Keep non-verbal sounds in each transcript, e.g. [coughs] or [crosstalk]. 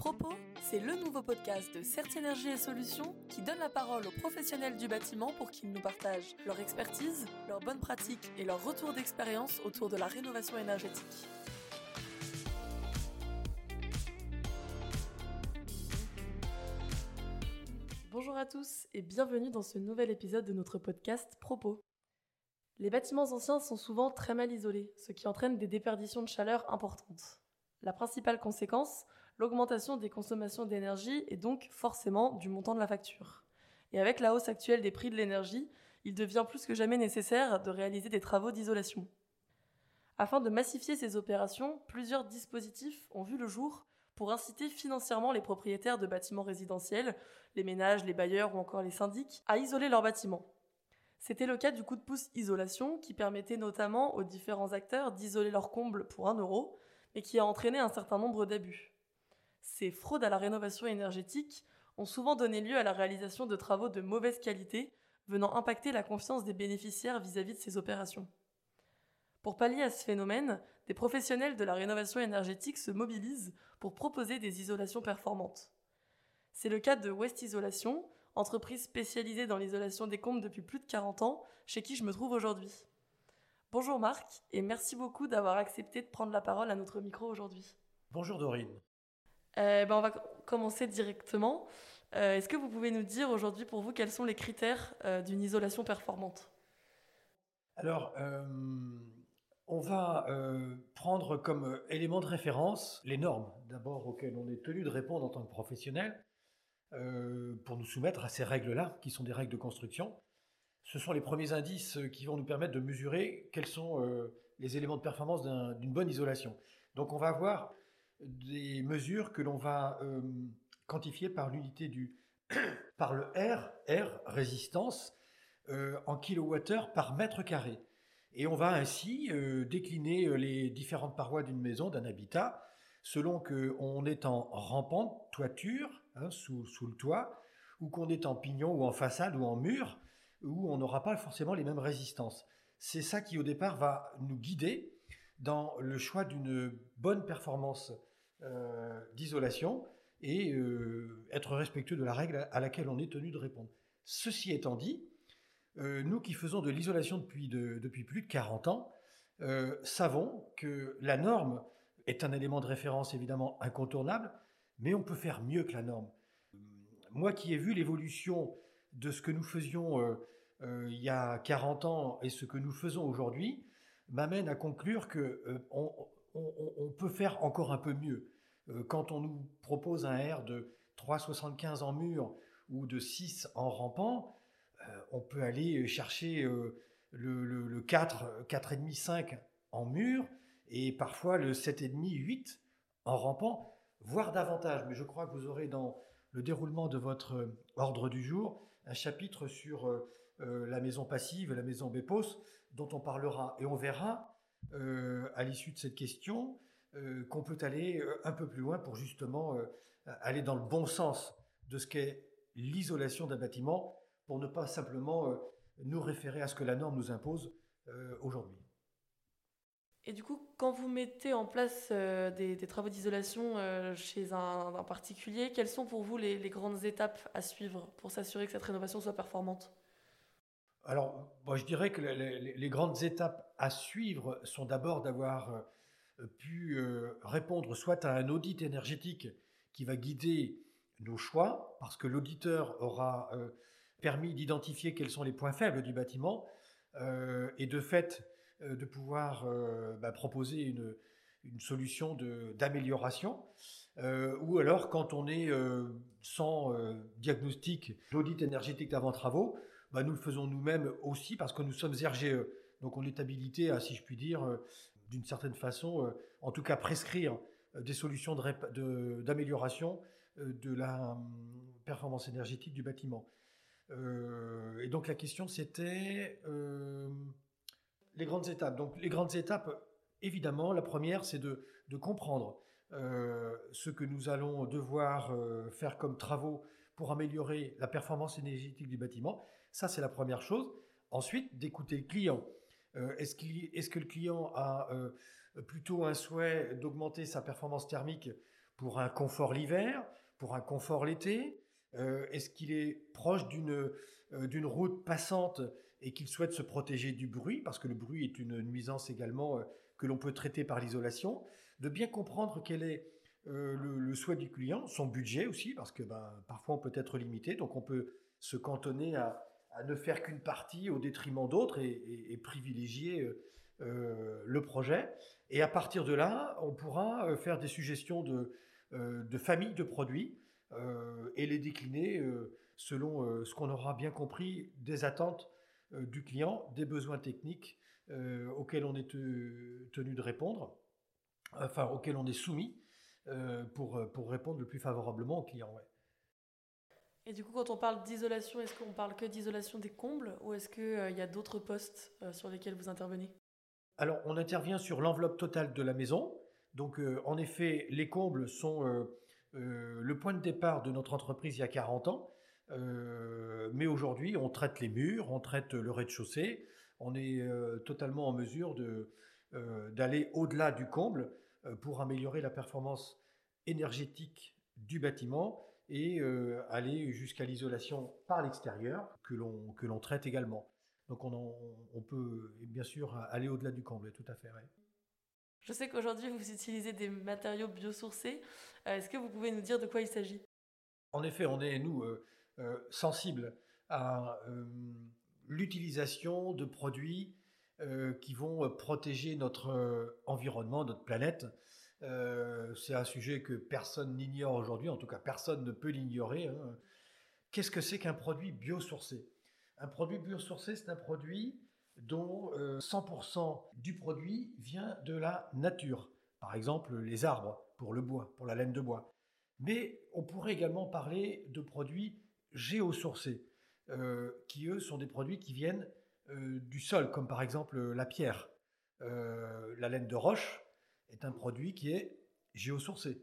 Propos, c'est le nouveau podcast de Certes Énergie et Solutions qui donne la parole aux professionnels du bâtiment pour qu'ils nous partagent leur expertise, leurs bonnes pratiques et leur retour d'expérience autour de la rénovation énergétique. Bonjour à tous et bienvenue dans ce nouvel épisode de notre podcast Propos. Les bâtiments anciens sont souvent très mal isolés, ce qui entraîne des déperditions de chaleur importantes. La principale conséquence, l'augmentation des consommations d'énergie et donc forcément du montant de la facture. Et avec la hausse actuelle des prix de l'énergie, il devient plus que jamais nécessaire de réaliser des travaux d'isolation. Afin de massifier ces opérations, plusieurs dispositifs ont vu le jour pour inciter financièrement les propriétaires de bâtiments résidentiels, les ménages, les bailleurs ou encore les syndics, à isoler leurs bâtiments. C'était le cas du coup de pouce isolation qui permettait notamment aux différents acteurs d'isoler leurs combles pour 1 euro, et qui a entraîné un certain nombre d'abus. Ces fraudes à la rénovation énergétique ont souvent donné lieu à la réalisation de travaux de mauvaise qualité, venant impacter la confiance des bénéficiaires vis-à-vis de ces opérations. Pour pallier à ce phénomène, des professionnels de la rénovation énergétique se mobilisent pour proposer des isolations performantes. C'est le cas de West Isolation, entreprise spécialisée dans l'isolation des combles depuis plus de 40 ans, chez qui je me trouve aujourd'hui. Bonjour Marc, et merci beaucoup d'avoir accepté de prendre la parole à notre micro aujourd'hui. Bonjour Dorine. Euh, ben on va commencer directement. Euh, est-ce que vous pouvez nous dire aujourd'hui pour vous quels sont les critères euh, d'une isolation performante? Alors, on va prendre comme élément de référence les normes, d'abord auxquelles on est tenu de répondre en tant que professionnel, pour nous soumettre à ces règles-là, qui sont des règles de construction ce sont les premiers indices qui vont nous permettre de mesurer quels sont les éléments de performance d'une bonne isolation. Donc on va avoir des mesures que l'on va euh, quantifier par l'unité du [coughs] par le R, R résistance en kilowattheure par mètre carré. Et on va ainsi décliner les différentes parois d'une maison, d'un habitat, selon qu'on est en rampante, toiture, hein, sous, sous, le toit, ou qu'on est en pignon ou en façade ou en mur, où on n'aura pas forcément les mêmes résistances. C'est ça qui au départ va nous guider dans le choix d'une bonne performance euh, d'isolation et euh, être respectueux de la règle à laquelle on est tenu de répondre. Ceci étant dit, euh, nous qui faisons de l'isolation depuis, depuis, plus de 40 ans, savons que la norme est un élément de référence évidemment incontournable, mais on peut faire mieux que la norme. Moi qui ai vu l'évolution de ce que nous faisions euh, euh, il y a 40 ans et ce que nous faisons aujourd'hui m'amène à conclure que euh, on, peut faire encore un peu mieux. quand on nous propose un R de 3,75 en mur ou de 6 en rampant, on peut aller chercher le, le, 4, 4,5, 5 en mur et parfois le 7,5, 8 en rampant, voire davantage. Mais je crois que vous aurez dans le déroulement de votre ordre du jour un chapitre sur euh, euh, la maison passive, la maison Bepos, dont on parlera. Et on verra, euh, à l'issue de cette question, qu'on peut aller un peu plus loin pour justement aller dans le bon sens de ce qu'est l'isolation d'un bâtiment, pour ne pas simplement nous référer à ce que la norme nous impose aujourd'hui. Et du coup, quand vous mettez en place des, travaux d'isolation chez un, particulier, quelles sont pour vous les, grandes étapes à suivre pour s'assurer que cette rénovation soit performante? Alors, moi, je dirais que les, grandes étapes à suivre sont d'abord d'avoir pu répondre soit à un audit énergétique qui va guider nos choix, parce que l'auditeur aura permis d'identifier quels sont les points faibles du bâtiment, et de fait, euh, de pouvoir euh, bah, proposer une, solution d'amélioration. Euh, ou alors quand on est sans diagnostic d'audit énergétique d'avant travaux, bah, nous le faisons nous-mêmes aussi parce que nous sommes RGE. Donc on est habilité à, si je puis dire, d'une certaine façon, en tout cas prescrire des solutions d'amélioration de, la performance énergétique du bâtiment. et donc la question c'était les grandes étapes. Donc les grandes étapes, évidemment, la première, c'est de, comprendre euh, ce que nous allons devoir euh, faire comme travaux pour améliorer la performance énergétique du bâtiment. Ça, c'est la première chose. Ensuite, d'écouter le client. Euh, est-ce, est que le client a plutôt un souhait d'augmenter sa performance thermique pour un confort l'hiver, pour un confort l'été? Est-ce qu'il est proche d'une d'une route passante et qu'il souhaite se protéger du bruit, parce que le bruit est une nuisance également que l'on peut traiter par l'isolation, de bien comprendre quel est le, souhait du client, son budget aussi, parce que ben, parfois on peut être limité, donc on peut se cantonner à, ne faire qu'une partie au détriment d'autres et, privilégier euh, euh, le projet. Et à partir de là, on pourra euh, faire des suggestions de, de familles de produits et les décliner selon ce qu'on aura bien compris des attentes du client, des besoins techniques auxquels on est tenu de répondre, enfin auxquels on est soumis pour, pour répondre le plus favorablement au client. Et du coup, quand on parle d'isolation, est-ce qu'on parle que d'isolation des combles ou est-ce qu'il euh, y a d'autres postes euh, sur lesquels vous intervenez? Alors, on intervient sur l'enveloppe totale de la maison. Donc, euh, en effet, les combles sont le point de départ de notre entreprise il y a 40 ans. mais aujourd'hui, on traite les murs, on traite le rez-de-chaussée. On est totalement en mesure d'aller au-delà du comble pour améliorer la performance énergétique du bâtiment et euh, aller jusqu'à l'isolation par l'extérieur que l'on que l'on traite également. Donc on, on, peut bien sûr aller au-delà du comble, tout à fait. Je sais qu'aujourd'hui vous utilisez des matériaux biosourcés. Euh, est-ce que vous pouvez nous dire de quoi il s'agit? En effet, on est nous euh, sensibles à l'utilisation de produits qui vont protéger notre environnement, notre planète. Euh, c'est un sujet que personne n'ignore aujourd'hui, en tout cas personne ne peut l'ignorer. Hein. Qu'est-ce que c'est qu'un produit biosourcé? Un produit biosourcé, c'est un produit dont 100% euh, du produit vient de la nature. Par exemple, les arbres pour le bois, pour la laine de bois. Mais on pourrait également parler de produits géosourcés, euh, qui eux sont des produits qui viennent du sol, comme par exemple la pierre, la laine de roche, est un produit qui est géosourcé.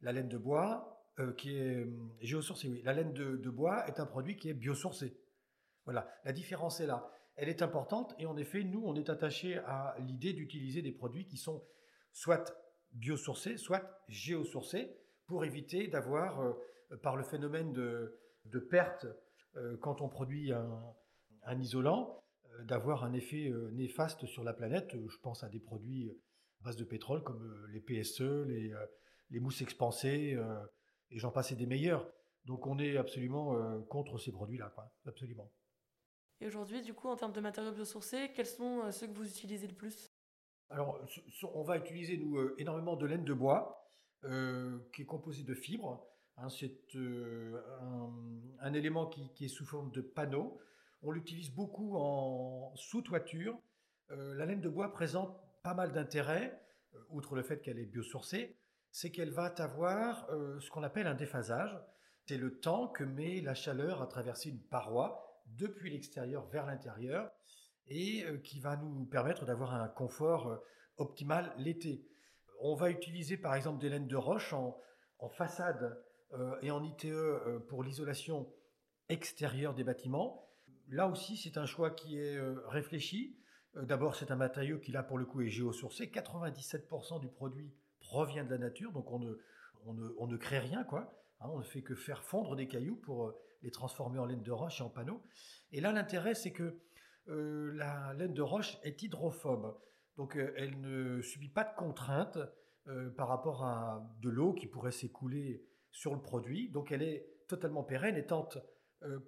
La laine de bois, euh, qui est euh, géosourcée, oui. La laine de, bois est un produit qui est biosourcé. Voilà, la différence est là. Elle est importante et en effet, nous, on est attaché à l'idée d'utiliser des produits qui sont soit biosourcés, soit géosourcés, pour éviter d'avoir, euh, par le phénomène de, perte, quand on produit un isolant, d'avoir un effet néfaste sur la planète. Je pense à des produits base de pétrole comme euh, les PSE, les, euh, les mousses expansées, euh, et j'en passe des meilleurs. Donc on est absolument contre ces produits-là. Absolument. Et aujourd'hui, du coup, en termes de matériaux biosourcés, quels sont ceux que vous utilisez le plus? Alors, on va utiliser, nous, énormément de laine de bois, qui est composée de fibres. Hein, c'est un, élément qui, qui, est sous forme de panneau. On l'utilise beaucoup en sous-toiture. la laine de bois présente pas mal d'intérêt, euh, outre le fait qu'elle est biosourcée, c'est qu'elle va avoir euh, ce qu'on appelle un déphasage. C'est le temps que met la chaleur à traverser une paroi depuis l'extérieur vers l'intérieur et euh, qui va nous permettre d'avoir un confort optimal l'été. On va utiliser par exemple des laines de roche en, façade et en ITE pour l'isolation extérieure des bâtiments. Là aussi, c'est un choix qui est réfléchi. Euh, d'abord, c'est un matériau qui, là, pour le coup, est géosourcé. 97% du produit provient de la nature, donc on ne, on ne, crée rien, quoi. Hein, on ne fait que faire fondre des cailloux pour euh, les transformer en laine de roche et en panneaux. Et là, l'intérêt, c'est que euh, la laine de roche est hydrophobe. Donc, elle ne subit pas de contraintes par rapport à de l'eau qui pourrait s'écouler sur le produit. Donc, elle est totalement pérenne, étant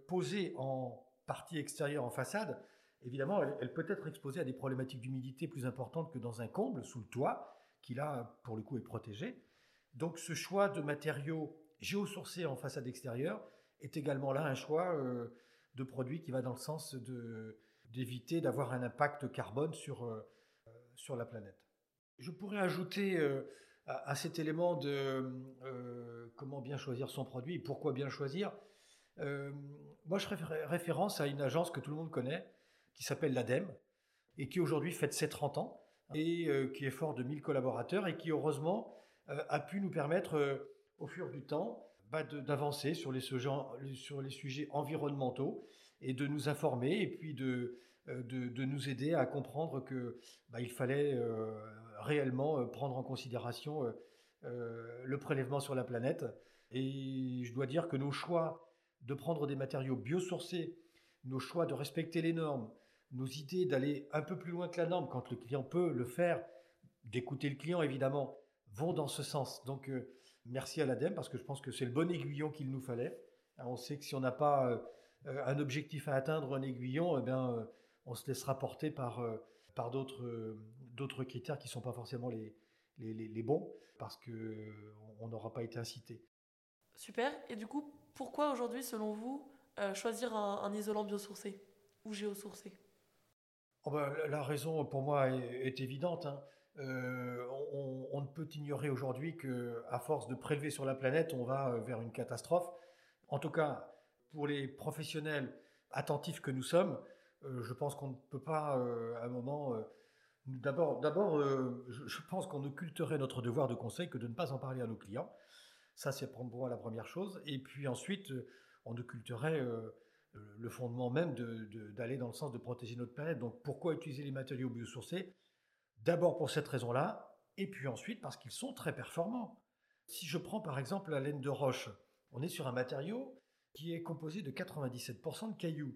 posée en partie extérieure en façade évidemment, elle, peut être exposée à des problématiques d'humidité plus importantes que dans un comble sous le toit, qui là, pour le coup, est protégé. Donc ce choix de matériaux géosourcés en façade extérieure est également là un choix euh, de produit qui va dans le sens d'éviter d'avoir un impact carbone sur, euh, sur la planète. Je pourrais ajouter euh, à, cet élément de comment bien choisir son produit et pourquoi bien choisir. moi, je ferai référence à une agence que tout le monde connaît, qui s'appelle l'ADEME et qui aujourd'hui fête ses 30 ans et euh, qui est fort de 1000 collaborateurs et qui heureusement euh, a pu nous permettre euh, au fur du temps bah, d'avancer sur les, sujets environnementaux et de nous informer et puis de, de, nous aider à comprendre que bah, il fallait réellement prendre en considération le prélèvement sur la planète. Et je dois dire que nos choix de prendre des matériaux biosourcés, nos choix de respecter les normes, nos idées d'aller un peu plus loin que la norme quand le client peut le faire, d'écouter le client évidemment, vont dans ce sens. Donc merci à l'ADEME parce que je pense que c'est le bon aiguillon qu'il nous fallait. On sait que si on n'a pas euh, un objectif à atteindre, un aiguillon, eh bien, euh, on se laissera porter par, euh, par d'autres, d'autres critères qui ne sont pas forcément les, les, les, bons parce qu'on n'aura pas été incité. Super. Et du coup, pourquoi aujourd'hui, selon vous, choisir un, isolant biosourcé ou géosourcé? Oh ben, La raison pour moi est, évidente. Hein. on, ne peut ignorer aujourd'hui qu'à force de prélever sur la planète, on va vers une catastrophe. En tout cas, pour les professionnels attentifs que nous sommes, euh, je pense qu'on ne peut pas, euh, à un moment, euh, d'abord, d'abord, je, pense qu'on occulterait notre devoir de conseil que de ne pas en parler à nos clients. Ça, c'est pour moi la première chose. Et puis ensuite, on occulterait le fondement même d'aller dans le sens de protéger notre planète. Donc, pourquoi utiliser les matériaux biosourcés? D'abord pour cette raison-là, et puis ensuite parce qu'ils sont très performants. Si je prends par exemple la laine de roche, on est sur un matériau qui est composé de 97% de cailloux,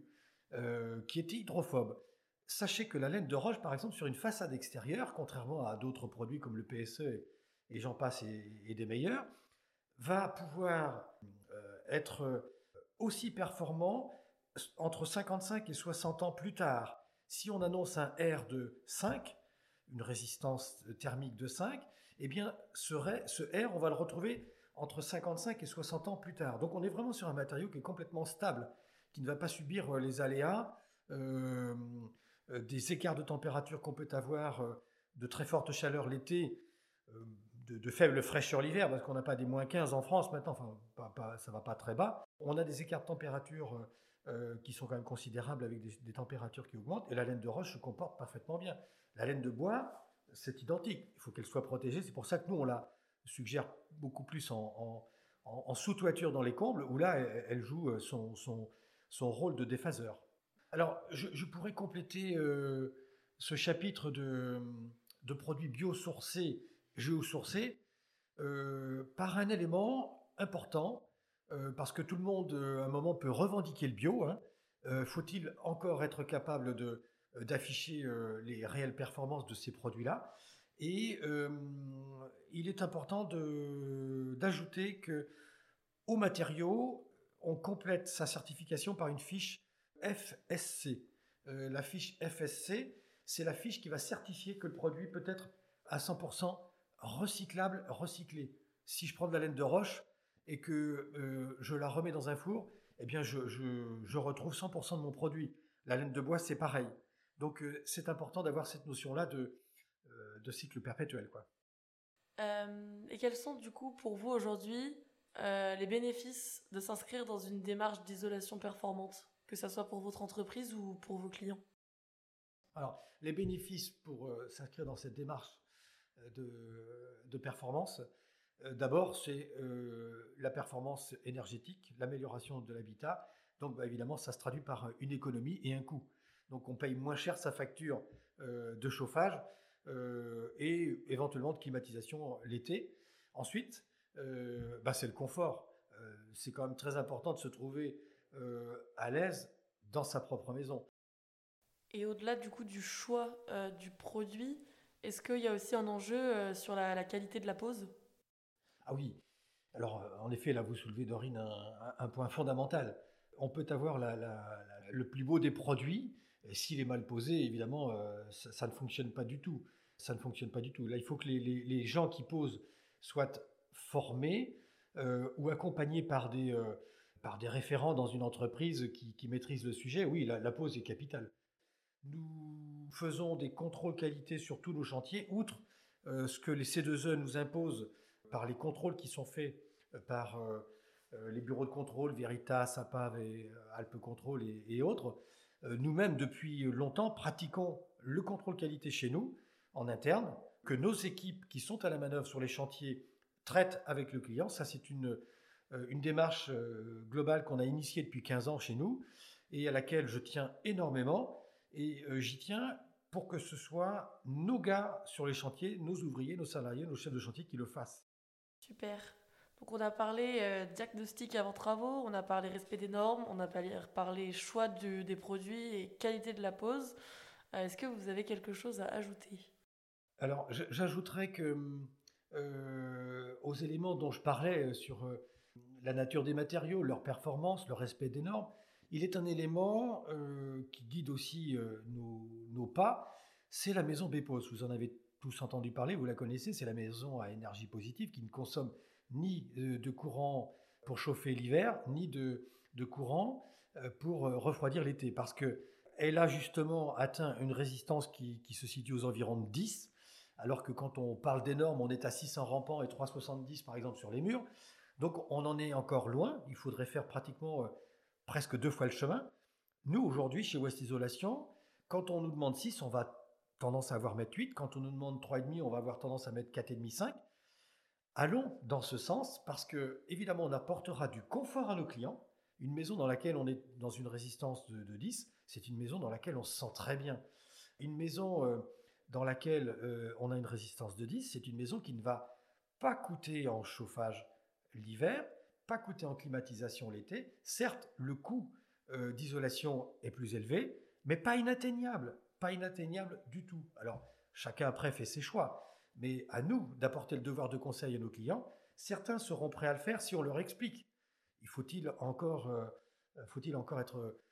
euh, qui est hydrophobe. Sachez que la laine de roche, par exemple, sur une façade extérieure, contrairement à d'autres produits comme le PSE et, j'en passe et, des meilleurs, va pouvoir euh, être aussi performant entre 55 et 60 ans plus tard. Si on annonce un R de 5, une résistance thermique de 5, eh bien, ce, R, on va le retrouver entre 55 et 60 ans plus tard. Donc on est vraiment sur un matériau qui est complètement stable, qui ne va pas subir euh, les aléas, euh, euh, des écarts de température qu'on peut avoir, de très forte chaleur l'été, de, faible fraîcheur l'hiver, parce qu'on n'a pas des moins 15 en France maintenant, enfin pas, ça va pas très bas. On a des écarts de température qui sont quand même considérables avec des, températures qui augmentent, et la laine de roche se comporte parfaitement bien. La laine de bois, c'est identique, il faut qu'elle soit protégée, c'est pour ça que nous on l'a suggère beaucoup plus en, sous-toiture dans les combles, où là, elle, joue euh, son, son, rôle de déphaseur. Alors, je, pourrais compléter euh, ce chapitre de, produits biosourcés, géosourcés, euh, par un élément important, parce que tout le monde, à un moment, peut revendiquer le bio. Hein. Faut-il encore être capable de, d'afficher les réelles performances de ces produits-là? Et il est important d'ajouter que au matériau, on complète sa certification par une fiche FSC. Euh, la fiche FSC, c'est la fiche qui va certifier que le produit peut être à 100% recyclable, recyclé. Si je prends de la laine de roche et que euh, je la remets dans un four, eh bien je, je retrouve 100% de mon produit. La laine de bois, c'est pareil. Donc euh, c'est important d'avoir cette notion-là de, de cycle perpétuel. Quoi. Euh, et quels sont du coup pour vous aujourd'hui euh, les bénéfices de s'inscrire dans une démarche d'isolation performante, que ce soit pour votre entreprise ou pour vos clients? Alors, les bénéfices pour euh, s'inscrire dans cette démarche de, de performance, d'abord, c'est la performance énergétique, l'amélioration de l'habitat. Donc, bah, évidemment, ça se traduit par une économie et un coût. Donc, on paye moins cher sa facture de chauffage euh, et éventuellement de climatisation l'été. Ensuite, euh, bah, c'est le confort. Euh, c'est quand même très important de se trouver à l'aise dans sa propre maison. Et au-delà du coup du choix du produit, est-ce qu'il y a aussi un enjeu sur la, qualité de la pose? Ah oui. Alors, en effet, là, vous soulevez, Dorine, un, point fondamental. On peut avoir le plus beau des produits, s'il est mal posé, évidemment, euh, ça, ne fonctionne pas du tout. Ça ne fonctionne pas du tout. Là, il faut que les, gens qui posent soient formés euh, ou accompagnés par des, euh, par des référents dans une entreprise qui, maîtrise le sujet. Oui, la, pose est capitale. Nous faisons des contrôles qualité sur tous nos chantiers, outre ce que les C2E nous imposent par les contrôles qui sont faits par les bureaux de contrôle, Veritas, APAV et Alpe Control et autres. Euh, nous-mêmes, depuis longtemps, pratiquons le contrôle qualité chez nous, en interne, que nos équipes qui sont à la manœuvre sur les chantiers traitent avec le client. Ça, c'est une, euh, une démarche euh, globale qu'on a initiée depuis 15 ans chez nous et à laquelle je tiens énormément. Et j'y tiens pour que ce soit nos gars sur les chantiers, nos ouvriers, nos salariés, nos chefs de chantier qui le fassent. Super. Donc on a parlé euh, diagnostic avant travaux, on a parlé respect des normes, on a parlé, choix des produits et qualité de la pose. Euh, est-ce que vous avez quelque chose à ajouter? Alors j'ajouterais que aux éléments dont je parlais sur la nature des matériaux, leur performance, le respect des normes, il est un élément qui guide aussi nos, pas, c'est la maison Bepos. Vous en avez tous entendu parler, vous la connaissez, c'est la maison à énergie positive qui ne consomme ni de courant pour chauffer l'hiver, ni de, courant euh, pour euh, refroidir l'été, parce qu'elle a justement atteint une résistance qui, se situe aux environs de 10, alors que quand on parle des normes, on est à 600 rampants et 370 par exemple sur les murs. Donc on en est encore loin, il faudrait faire pratiquement euh, presque deux fois le chemin. Nous, aujourd'hui, chez West Isolation, quand on nous demande 6, on va tendance à avoir mettre 8. Quand on nous demande 3,5, on va avoir tendance à mettre 4,5, 5. Allons dans ce sens parce que, évidemment, on apportera du confort à nos clients. Une maison dans laquelle on est dans une résistance de, 10, c'est une maison dans laquelle on se sent très bien. Une maison euh, dans laquelle euh, on a une résistance de 10, c'est une maison qui ne va pas coûter en chauffage l'hiver, pas coûter en climatisation l'été. Certes, le coût euh, d'isolation est plus élevé, mais pas inatteignable pas inatteignable du tout. Alors, chacun après fait ses choix, mais à nous d'apporter le devoir de conseil à nos clients. Certains seront prêts à le faire si on leur explique. Il faut-il encore, euh, faut-il encore être euh,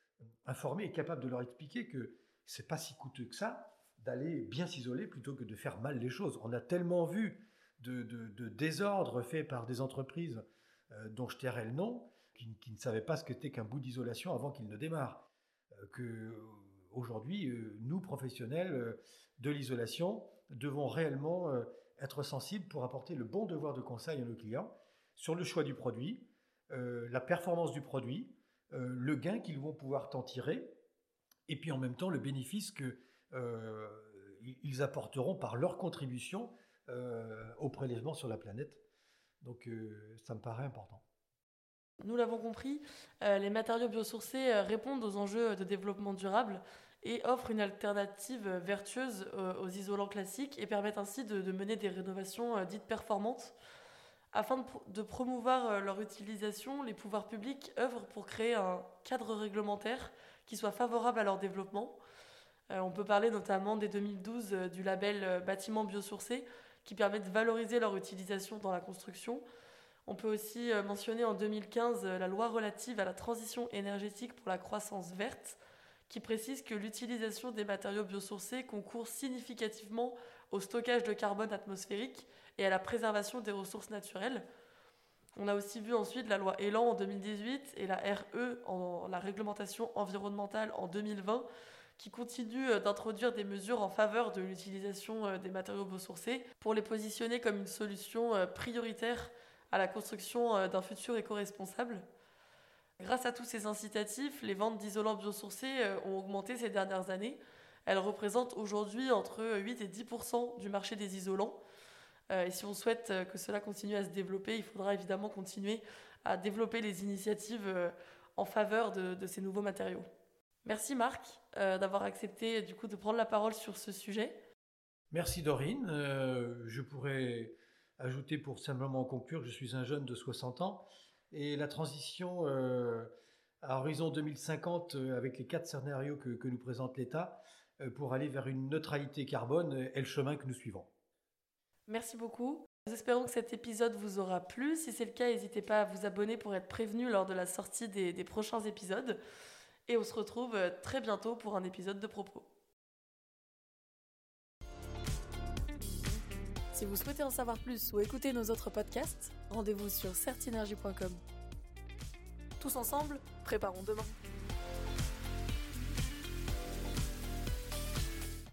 informé et capable de leur expliquer que c'est pas si coûteux que ça d'aller bien s'isoler plutôt que de faire mal les choses? On a tellement vu de, désordres faits par des entreprises euh, dont je tairai le nom, qui, ne savaient pas ce qu'était qu'un bout d'isolation avant qu'ils ne démarrent. que aujourd'hui, euh, nous, professionnels euh, de l'isolation, devons réellement euh, être sensibles pour apporter le bon devoir de conseil à nos clients sur le choix du produit, la performance du produit, le gain qu'ils vont pouvoir en tirer, et puis en même temps le bénéfice qu'ils apporteront par leur contribution au prélèvement sur la planète. Donc ça me paraît important. Nous l'avons compris, les matériaux biosourcés répondent aux enjeux de développement durable et offrent une alternative vertueuse euh, aux isolants classiques et permettent ainsi de, mener des rénovations euh, dites performantes. Afin de, promouvoir euh, leur utilisation, les pouvoirs publics œuvrent pour créer un cadre réglementaire qui soit favorable à leur développement. on peut parler notamment dès 2012 du label bâtiment biosourcé qui permet de valoriser leur utilisation dans la construction. On peut aussi mentionner en 2015 la loi relative à la transition énergétique pour la croissance verte, qui précise que l'utilisation des matériaux biosourcés concourt significativement au stockage de carbone atmosphérique et à la préservation des ressources naturelles. On a aussi vu ensuite la loi Elan en 2018 et la RE, en, la réglementation environnementale, en 2020, qui continuent euh, d'introduire des mesures en faveur de l'utilisation euh, des matériaux biosourcés pour les positionner comme une solution euh, prioritaire à la construction d'un futur éco-responsable. Grâce à tous ces incitatifs, les ventes d'isolants biosourcés euh, ont augmenté ces dernières années. Elles représentent aujourd'hui entre 8 et 10% du marché des isolants. Euh, et si on souhaite euh, que cela continue à se développer, il faudra évidemment continuer à développer les initiatives en faveur de, ces nouveaux matériaux. Merci Marc d'avoir accepté du coup de prendre la parole sur ce sujet. Merci Dorine. je pourrais ajouter pour simplement conclure, je suis un jeune de 60 ans et la transition euh, à horizon 2050, euh, avec les quatre scénarios que, nous présente l'État, euh, pour aller vers une neutralité carbone, est le chemin que nous suivons. Merci beaucoup. Nous espérons que cet épisode vous aura plu. Si c'est le cas, n'hésitez pas à vous abonner pour être prévenu lors de la sortie des prochains épisodes. Et on se retrouve très bientôt pour un épisode de propos. Si vous souhaitez en savoir plus ou écouter nos autres podcasts, rendez-vous sur certinergie.com. Tous ensemble, préparons demain.